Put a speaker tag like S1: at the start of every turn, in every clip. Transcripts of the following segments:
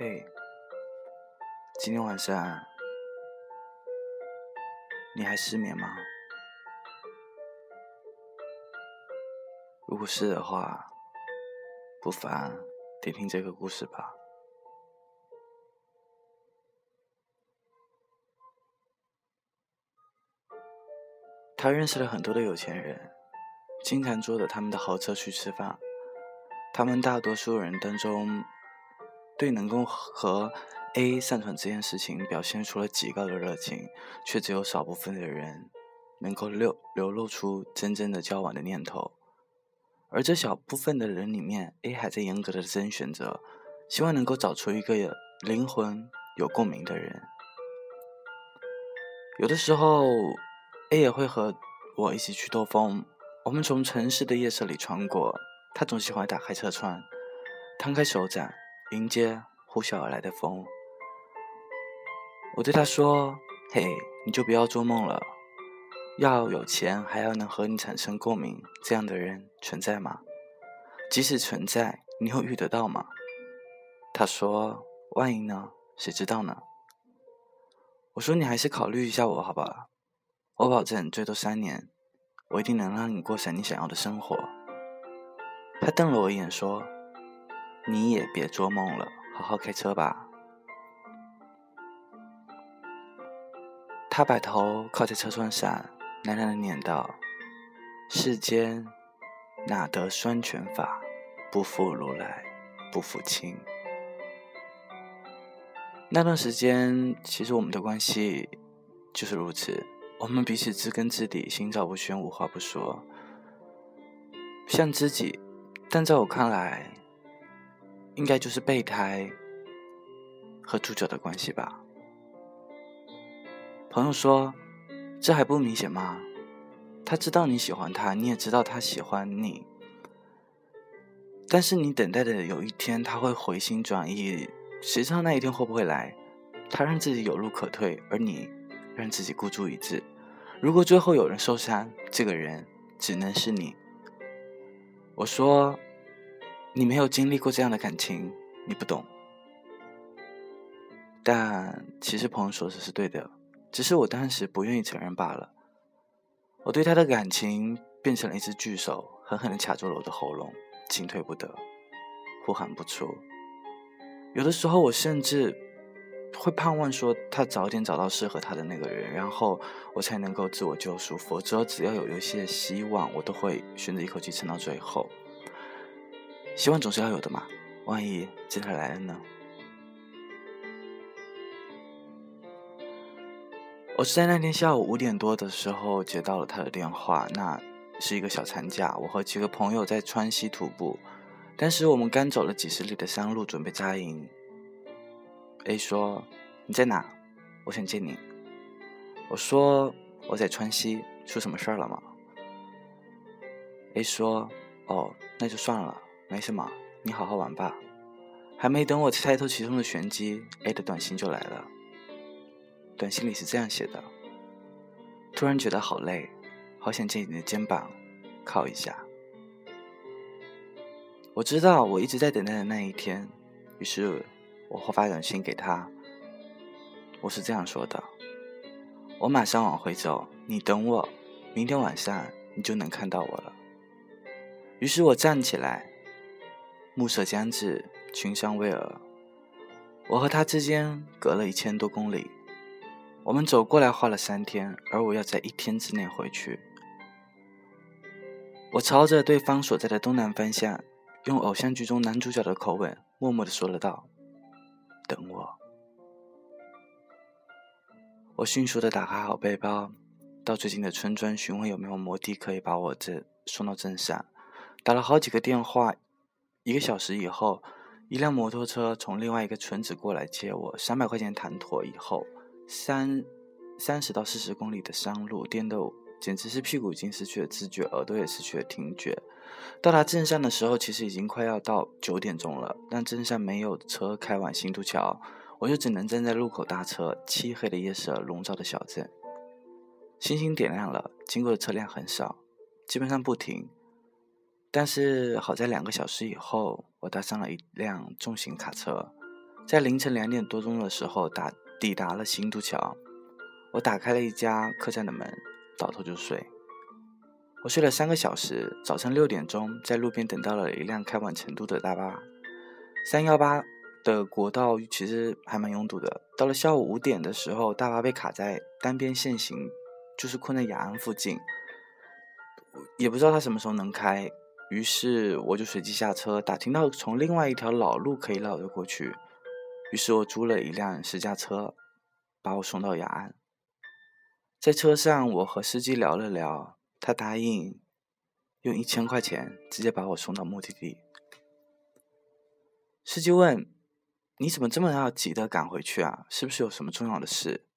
S1: 嘿，今天晚上你还失眠吗？如果是的话，不妨听听这个故事吧。他认识了很多的有钱人，经常坐着他们的豪车去吃饭。他们大多数人当中。对能够和 A 上床这件事情表现出了极高的热情，却只有少部分的人能够流流露出真正的交往的念头。而这小部分的人里面，A 还在严格的甄选着，希望能够找出一个灵魂有共鸣的人。有的时候，A 也会和我一起去兜风。我们从城市的夜色里穿过，他总喜欢打开车窗，摊开手掌。迎接呼啸而来的风，我对他说：“嘿，你就不要做梦了。要有钱，还要能和你产生共鸣，这样的人存在吗？即使存在，你又遇得到吗？”他说：“万一呢？谁知道呢？”我说：“你还是考虑一下我好吧，我保证最多三年，我一定能让你过上你想要的生活。”他瞪了我一眼说。你也别做梦了，好好开车吧。他把头靠在车窗上，喃喃的念道：“世间哪得双全法，不负如来不负卿。”那段时间，其实我们的关系就是如此，我们彼此知根知底，心照不宣，无话不说，像知己。但在我看来，应该就是备胎和主角的关系吧。朋友说：“这还不明显吗？他知道你喜欢他，你也知道他喜欢你。但是你等待的有一天他会回心转意，谁知道那一天会不会来？他让自己有路可退，而你让自己孤注一掷。如果最后有人受伤，这个人只能是你。”我说。你没有经历过这样的感情，你不懂。但其实朋友说的是对的，只是我当时不愿意承认罢了。我对他的感情变成了一只巨手，狠狠地卡住了我的喉咙，进退不得，呼喊不出。有的时候，我甚至会盼望说他早点找到适合他的那个人，然后我才能够自我救赎。否则，只要有一些希望，我都会选择一口气撑到最后。希望总是要有的嘛，万一真的来了呢？我是在那天下午五点多的时候接到了他的电话，那是一个小长假，我和几个朋友在川西徒步，当时我们刚走了几十里的山路，准备扎营。A 说：“你在哪？我想见你。”我说：“我在川西，出什么事儿了吗？”A 说：“哦，那就算了。”没什么，你好好玩吧。还没等我猜透其中的玄机，A 的短信就来了。短信里是这样写的：突然觉得好累，好想借你的肩膀靠一下。我知道我一直在等待的那一天，于是我会发短信给他。我是这样说的：我马上往回走，你等我，明天晚上你就能看到我了。于是我站起来。暮色将至，群山巍峨。我和他之间隔了一千多公里，我们走过来花了三天，而我要在一天之内回去。我朝着对方所在的东南方向，用偶像剧中男主角的口吻，默默地说了道：“等我。”我迅速地打开好背包，到最近的村庄询问有没有摩的可以把我这送到镇上，打了好几个电话。一个小时以后，一辆摩托车从另外一个村子过来接我。三百块钱谈妥以后，三三十到四十公里的山路颠得简直是屁股已经失去了知觉，耳朵也失去了听觉。到达镇上的时候，其实已经快要到九点钟了，但镇上没有车开往新都桥，我就只能站在路口搭车。漆黑的夜色笼罩的小镇，星星点亮了，经过的车辆很少，基本上不停。但是好在两个小时以后，我搭上了一辆重型卡车，在凌晨两点多钟的时候打抵达了新都桥。我打开了一家客栈的门，倒头就睡。我睡了三个小时，早晨六点钟在路边等到了一辆开往成都的大巴。三幺八的国道其实还蛮拥堵的。到了下午五点的时候，大巴被卡在单边限行，就是困在雅安附近，也不知道他什么时候能开。于是我就随机下车，打听到从另外一条老路可以绕着过去。于是我租了一辆私家车，把我送到雅安。在车上，我和司机聊了聊，他答应用一千块钱直接把我送到目的地。司机问：“你怎么这么要急的赶回去啊？是不是有什么重要的事？”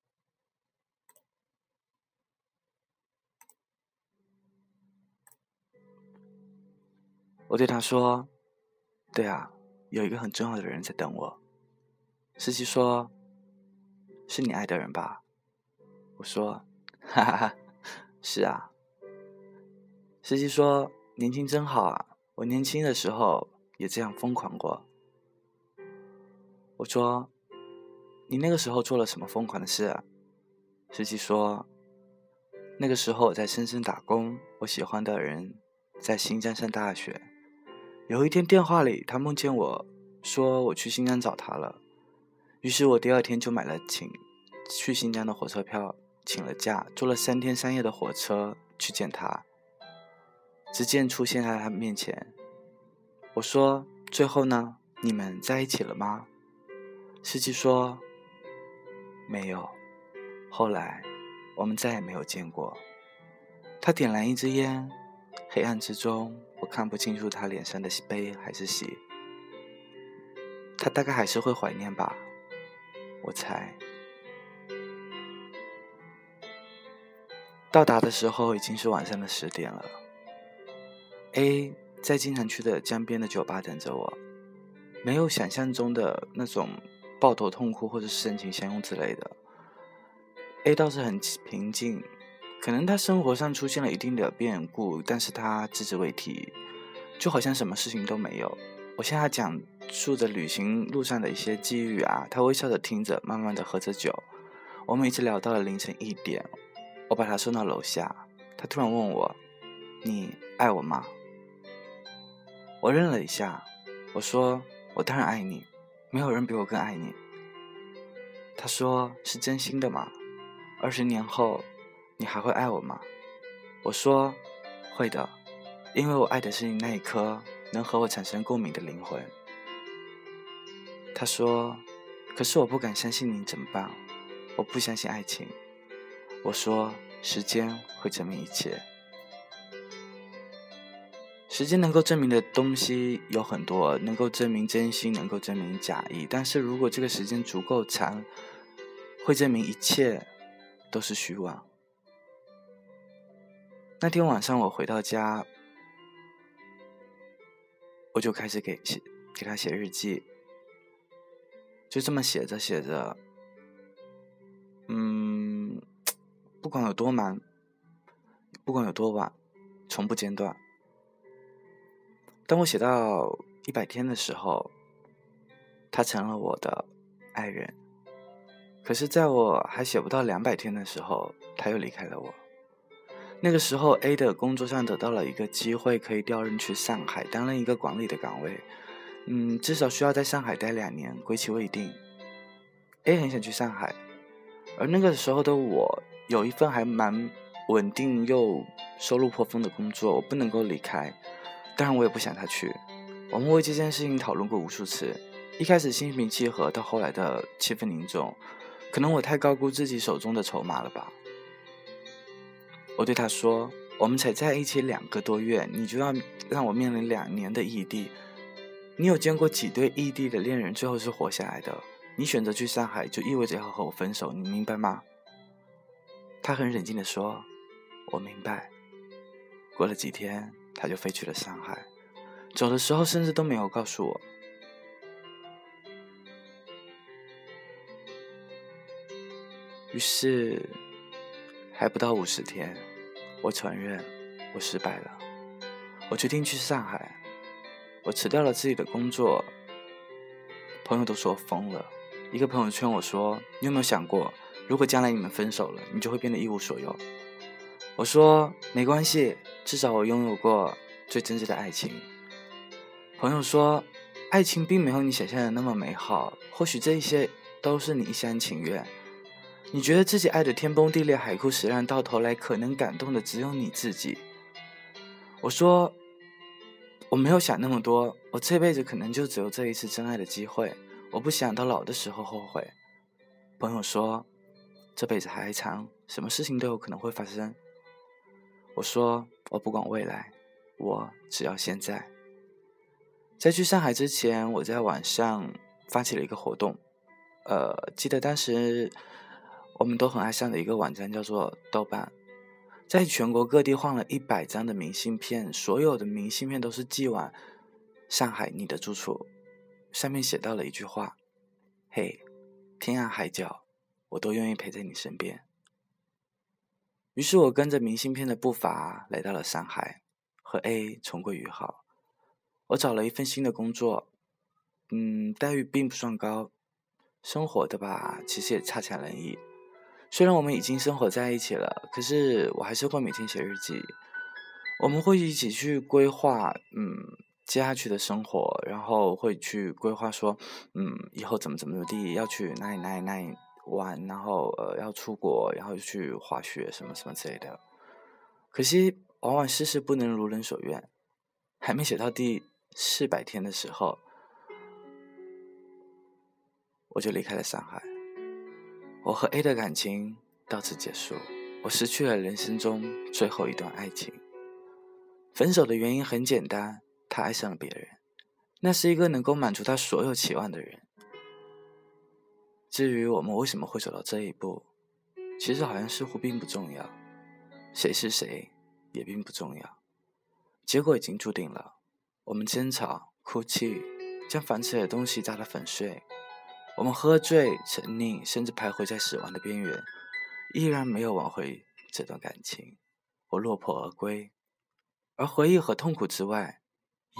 S1: 我对他说：“对啊，有一个很重要的人在等我。”司机说：“是你爱的人吧？”我说。哈哈哈，是啊。司机说：“年轻真好啊，我年轻的时候也这样疯狂过。”我说：“你那个时候做了什么疯狂的事？”？”司机说：“那个时候我在深圳打工，我喜欢的人在新疆上大学。有一天电话里，他梦见我说我去新疆找他了，于是我第二天就买了请去新疆的火车票。”请了假，坐了三天三夜的火车去见他。只见出现在他面前，我说：“最后呢？你们在一起了吗？”司机说：“没有。”后来我们再也没有见过。他点燃一支烟，黑暗之中我看不清楚他脸上的悲还是喜。他大概还是会怀念吧，我猜。到达的时候已经是晚上的十点了。A 在经常去的江边的酒吧等着我，没有想象中的那种抱头痛哭或者深情相拥之类的。A 倒是很平静，可能他生活上出现了一定的变故，但是他只字未提，就好像什么事情都没有。我向他讲述着旅行路上的一些机遇啊，他微笑着听着，慢慢的喝着酒。我们一直聊到了凌晨一点。我把他送到楼下，他突然问我：“你爱我吗？”我愣了一下，我说：“我当然爱你，没有人比我更爱你。”他说：“是真心的吗？二十年后，你还会爱我吗？”我说：“会的，因为我爱的是你那一颗能和我产生共鸣的灵魂。”他说：“可是我不敢相信你，怎么办？我不相信爱情。”我说：“时间会证明一切。时间能够证明的东西有很多，能够证明真心，能够证明假意。但是如果这个时间足够长，会证明一切都是虚妄。”那天晚上我回到家，我就开始给写给他写日记，就这么写着写着，嗯。不管有多忙，不管有多晚，从不间断。当我写到一百天的时候，他成了我的爱人。可是，在我还写不到两百天的时候，他又离开了我。那个时候，A 的工作上得到了一个机会，可以调任去上海担任一个管理的岗位。嗯，至少需要在上海待两年，归期未定。A 很想去上海，而那个时候的我。有一份还蛮稳定又收入颇丰的工作，我不能够离开。当然，我也不想他去。我们为这件事情讨论过无数次，一开始心平气和，到后来的气氛凝重。可能我太高估自己手中的筹码了吧。我对他说：“我们才在一起两个多月，你就要让我面临两年的异地？你有见过几对异地的恋人最后是活下来的？你选择去上海，就意味着要和我分手，你明白吗？”他很冷静地说：“我明白。”过了几天，他就飞去了上海，走的时候甚至都没有告诉我。于是，还不到五十天，我承认我失败了。我决定去上海，我辞掉了自己的工作。朋友都说我疯了。一个朋友劝我说：“你有没有想过，如果将来你们分手了，你就会变得一无所有？”我说：“没关系，至少我拥有过最真挚的爱情。”朋友说：“爱情并没有你想象的那么美好，或许这一些都是你一厢情愿。你觉得自己爱的天崩地裂、海枯石烂，到头来可能感动的只有你自己。”我说：“我没有想那么多，我这辈子可能就只有这一次真爱的机会。”我不想到老的时候后悔。朋友说：“这辈子还长，什么事情都有可能会发生。”我说：“我不管未来，我只要现在。”在去上海之前，我在网上发起了一个活动。呃，记得当时我们都很爱上的一个网站叫做豆瓣，在全国各地换了一百张的明信片，所有的明信片都是寄往上海你的住处。上面写到了一句话：“嘿，天涯海角，我都愿意陪在你身边。”于是我跟着明信片的步伐来到了上海，和 A 重归于好。我找了一份新的工作，嗯，待遇并不算高，生活的吧，其实也差强人意。虽然我们已经生活在一起了，可是我还是会每天写日记。我们会一起去规划，嗯。接下去的生活，然后会去规划说，嗯，以后怎么怎么地，要去哪里哪里哪里玩，然后呃要出国，然后去滑雪什么什么之类的。可惜往往事事不能如人所愿，还没写到第四百天的时候，我就离开了上海。我和 A 的感情到此结束，我失去了人生中最后一段爱情。分手的原因很简单。他爱上了别人，那是一个能够满足他所有期望的人。至于我们为什么会走到这一步，其实好像似乎并不重要，谁是谁也并不重要，结果已经注定了。我们争吵、哭泣，将房子里的东西砸得粉碎；我们喝醉、沉溺，甚至徘徊在死亡的边缘，依然没有挽回这段感情。我落魄而归，而回忆和痛苦之外。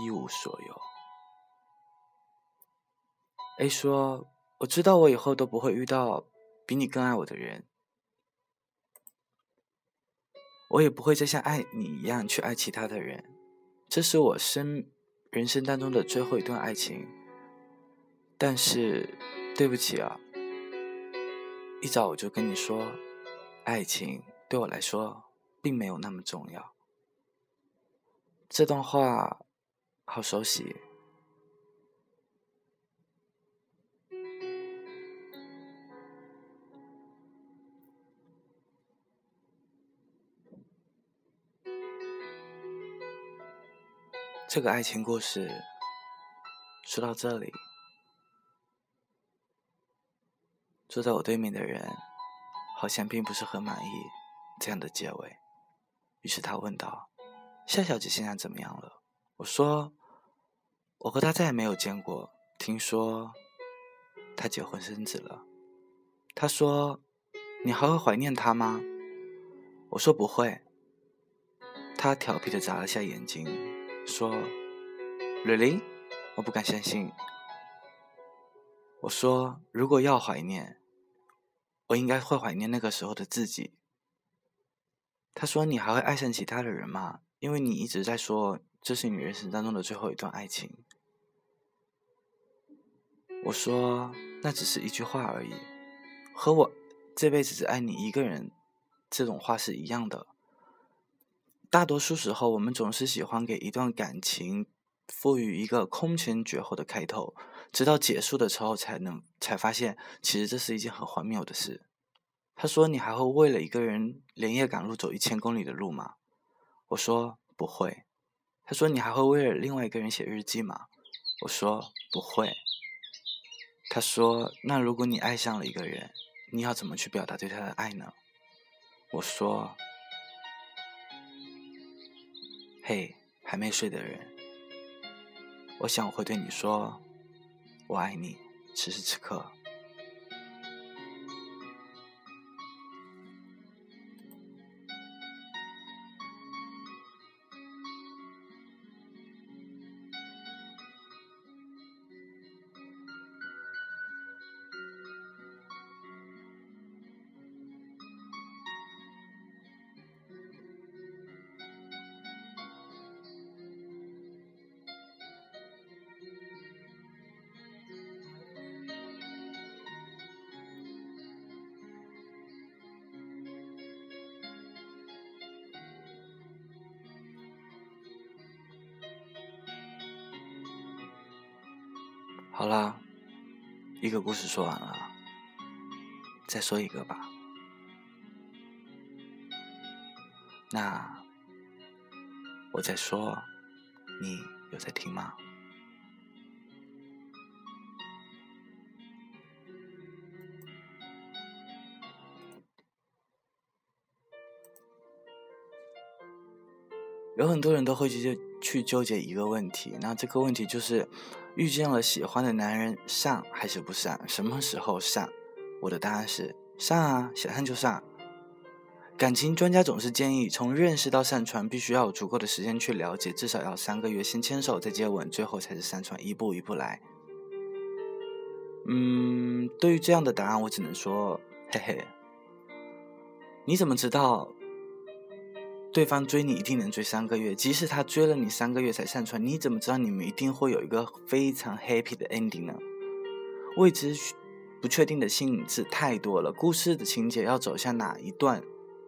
S1: 一无所有。A 说：“我知道我以后都不会遇到比你更爱我的人，我也不会再像爱你一样去爱其他的人。这是我生人生当中的最后一段爱情。但是，对不起啊，一早我就跟你说，爱情对我来说并没有那么重要。”这段话。好熟悉。这个爱情故事说到这里，坐在我对面的人好像并不是很满意这样的结尾，于是他问道：“夏小姐现在怎么样了？”我说。我和她再也没有见过。听说她结婚生子了。他说：“你还会怀念她吗？”我说：“不会。”他调皮的眨了下眼睛，说：“Really？” 我不敢相信。我说：“如果要怀念，我应该会怀念那个时候的自己。”他说：“你还会爱上其他的人吗？因为你一直在说这是你人生当中的最后一段爱情。”我说，那只是一句话而已，和我这辈子只爱你一个人这种话是一样的。大多数时候，我们总是喜欢给一段感情赋予一个空前绝后的开头，直到结束的时候才能才发现，其实这是一件很荒谬的事。他说：“你还会为了一个人连夜赶路走一千公里的路吗？”我说：“不会。”他说：“你还会为了另外一个人写日记吗？”我说：“不会。”他说：“那如果你爱上了一个人，你要怎么去表达对他的爱呢？”我说：“嘿，还没睡的人，我想我会对你说，我爱你，此时此刻。”好啦，一个故事说完了，再说一个吧。那我在说，你有在听吗？有很多人都会去去纠结一个问题，那这个问题就是，遇见了喜欢的男人上还是不上？什么时候上？我的答案是上啊，想上就上。感情专家总是建议，从认识到上床，必须要有足够的时间去了解，至少要三个月，先牵手，再接吻，最后才是上床，一步一步来。嗯，对于这样的答案，我只能说，嘿嘿，你怎么知道对方追你一定能追三个月？即使他追了你三个月才上船，你怎么知道你们一定会有一个非常 happy 的 ending 呢？未知、不确定的性质太多了，故事的情节要走向哪一段？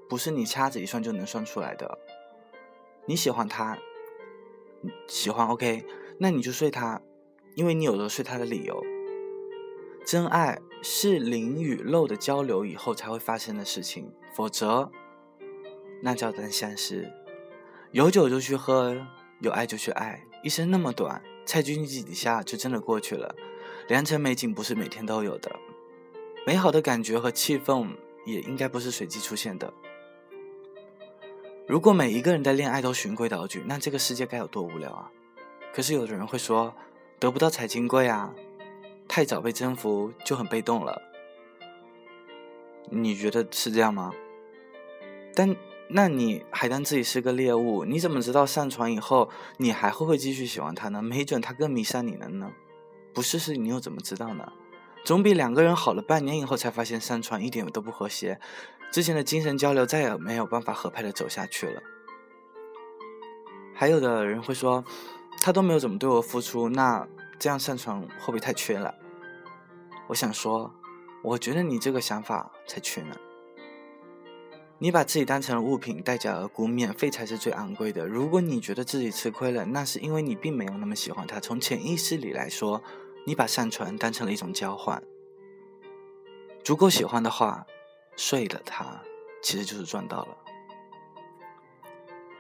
S1: 不是你掐指一算就能算出来的。你喜欢他，喜欢 OK，那你就睡他，因为你有了睡他的理由。真爱是灵与肉的交流以后才会发生的事情，否则那叫单相思。有酒就去喝，有爱就去爱，一生那么短，蔡军几底下就真的过去了。良辰美景不是每天都有的，美好的感觉和气氛也应该不是随机出现的。如果每一个人的恋爱都循规蹈矩，那这个世界该有多无聊啊！可是有的人会说，得不到才金贵啊，太早被征服就很被动了。你觉得是这样吗？但那你还当自己是个猎物，你怎么知道上床以后你还会不会继续喜欢他呢？没准他更迷上你了呢。不试试你又怎么知道呢？总比两个人好了半年以后才发现上床一点都不和谐。之前的精神交流再也没有办法合拍的走下去了。还有的人会说，他都没有怎么对我付出，那这样上床会不会太缺了？我想说，我觉得你这个想法才缺呢。你把自己当成了物品，待价而沽，免费才是最昂贵的。如果你觉得自己吃亏了，那是因为你并没有那么喜欢他。从潜意识里来说，你把上船当成了一种交换。足够喜欢的话。睡了他，其实就是赚到了。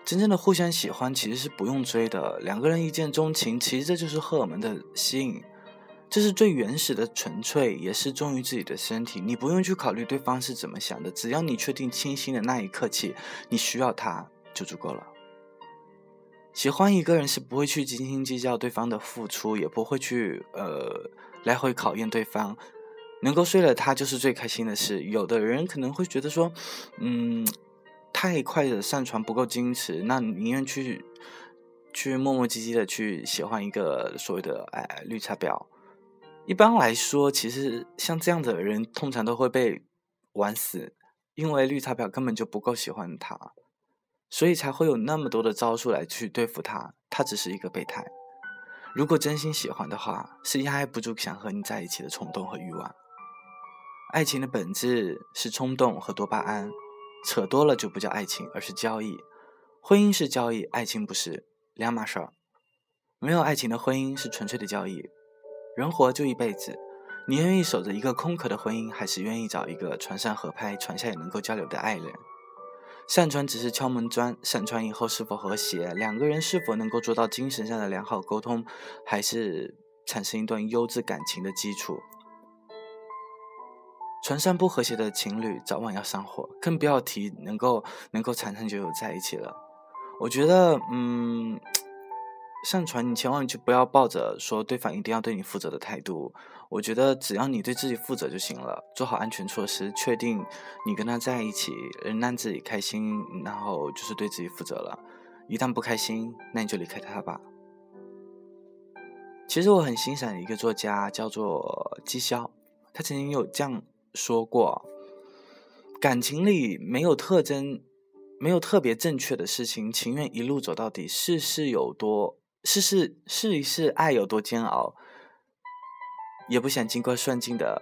S1: 真正的互相喜欢其实是不用追的，两个人一见钟情，其实这就是荷尔蒙的吸引，这是最原始的纯粹，也是忠于自己的身体。你不用去考虑对方是怎么想的，只要你确定清新的那一刻起，你需要他就足够了。喜欢一个人是不会去斤斤计较对方的付出，也不会去呃来回考验对方。能够睡了他就是最开心的事。有的人可能会觉得说，嗯，太快的上床不够矜持，那宁愿去去磨磨唧唧的去喜欢一个所谓的哎绿茶婊。一般来说，其实像这样的人通常都会被玩死，因为绿茶婊根本就不够喜欢他，所以才会有那么多的招数来去对付他。他只是一个备胎。如果真心喜欢的话，是压抑不住想和你在一起的冲动和欲望。爱情的本质是冲动和多巴胺，扯多了就不叫爱情，而是交易。婚姻是交易，爱情不是两码事儿。没有爱情的婚姻是纯粹的交易。人活就一辈子，你愿意守着一个空壳的婚姻，还是愿意找一个船上合拍、船下也能够交流的爱人？上船只是敲门砖，上船以后是否和谐，两个人是否能够做到精神上的良好沟通，还是产生一段优质感情的基础。船上不和谐的情侣早晚要上火，更不要提能够能够长长久久在一起了。我觉得，嗯，上传你千万就不要抱着说对方一定要对你负责的态度。我觉得只要你对自己负责就行了，做好安全措施，确定你跟他在一起，能让自己开心，然后就是对自己负责了。一旦不开心，那你就离开他吧。其实我很欣赏一个作家，叫做姬潇，他曾经有这样。说过，感情里没有特征，没有特别正确的事情，情愿一路走到底。事事有多，试试试一试，爱有多煎熬，也不想经过算尽的，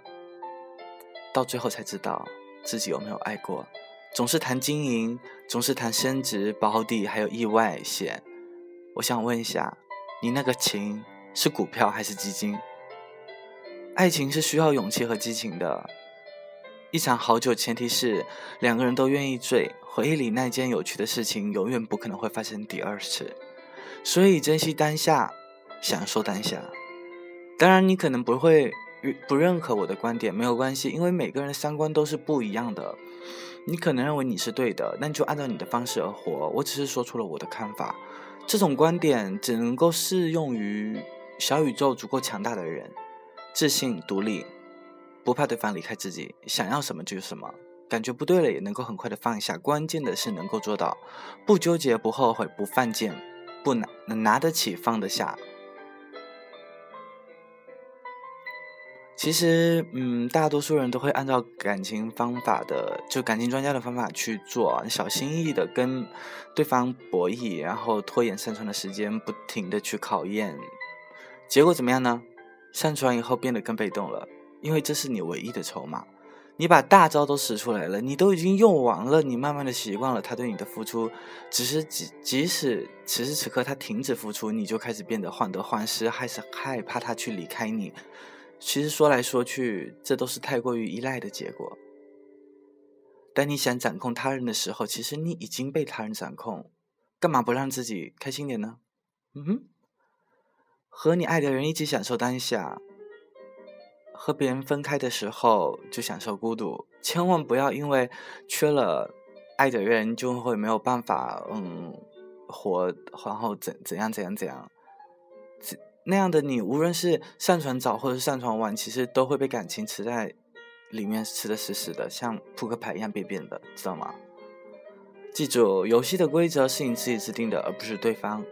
S1: 到最后才知道自己有没有爱过。总是谈经营，总是谈升值、保底，还有意外险。我想问一下，你那个情是股票还是基金？爱情是需要勇气和激情的。一场好酒前提是两个人都愿意醉，回忆里那件有趣的事情永远不可能会发生第二次。所以珍惜当下，享受当下。当然，你可能不会不认可我的观点，没有关系，因为每个人的三观都是不一样的。你可能认为你是对的，那你就按照你的方式而活。我只是说出了我的看法，这种观点只能够适用于小宇宙足够强大的人，自信、独立，不怕对方离开自己，想要什么就是什么，感觉不对了也能够很快的放下。关键的是能够做到，不纠结、不后悔、不犯贱、不拿能拿得起、放得下。其实，嗯，大多数人都会按照感情方法的，就感情专家的方法去做，小心翼翼的跟对方博弈，然后拖延上船的时间，不停的去考验，结果怎么样呢？上传以后变得更被动了，因为这是你唯一的筹码，你把大招都使出来了，你都已经用完了，你慢慢的习惯了他对你的付出，只是即即使此时此刻他停止付出，你就开始变得患得患失，还是害怕他去离开你。其实说来说去，这都是太过于依赖的结果。当你想掌控他人的时候，其实你已经被他人掌控，干嘛不让自己开心点呢？嗯哼，和你爱的人一起享受当下，和别人分开的时候就享受孤独。千万不要因为缺了爱的人，就会没有办法嗯活，然后怎怎样怎样怎样。那样的你，无论是上床早或者是上床晚，其实都会被感情吃在里面，吃的死死的，像扑克牌一样变变的，知道吗？记住，游戏的规则是你自己制定的，而不是对方。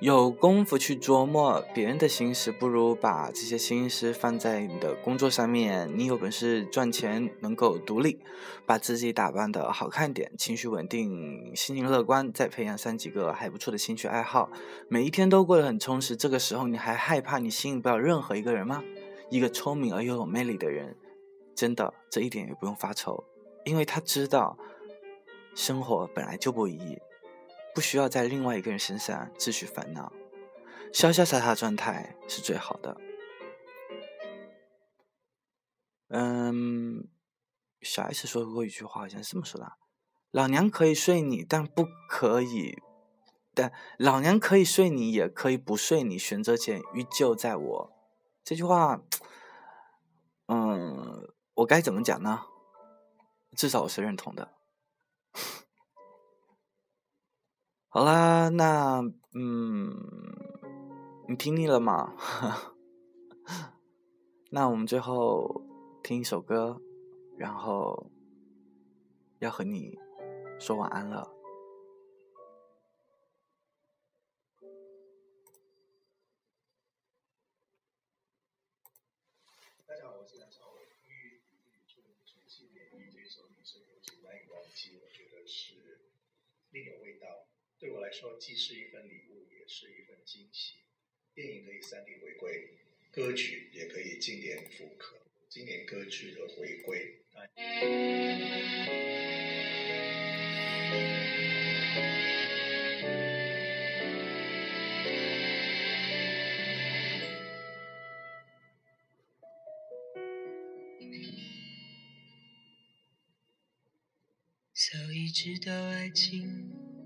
S1: 有功夫去琢磨别人的心思，不如把这些心思放在你的工作上面。你有本事赚钱，能够独立，把自己打扮的好看点，情绪稳定，心情乐观，再培养上几个还不错的兴趣爱好，每一天都过得很充实。这个时候，你还害怕你吸引不了任何一个人吗？一个聪明而又有魅力的人，真的这一点也不用发愁，因为他知道，生活本来就不易。不需要在另外一个人身上自取烦恼，潇潇洒洒状态是最好的。嗯，小 S 说过一句话，好像是这么说的：“老娘可以睡你，但不可以，但老娘可以睡你，也可以不睡你，选择权依旧在我。”这句话，嗯，我该怎么讲呢？至少我是认同的。好啦，那嗯，你听腻了吗？那我们最后听一首歌，然后要和你说晚安了。对我来说，既是一份礼物，也是一份惊喜。电影可以三 D 回归，歌曲也可以经典复刻。经典歌曲的回归。早已知道爱情。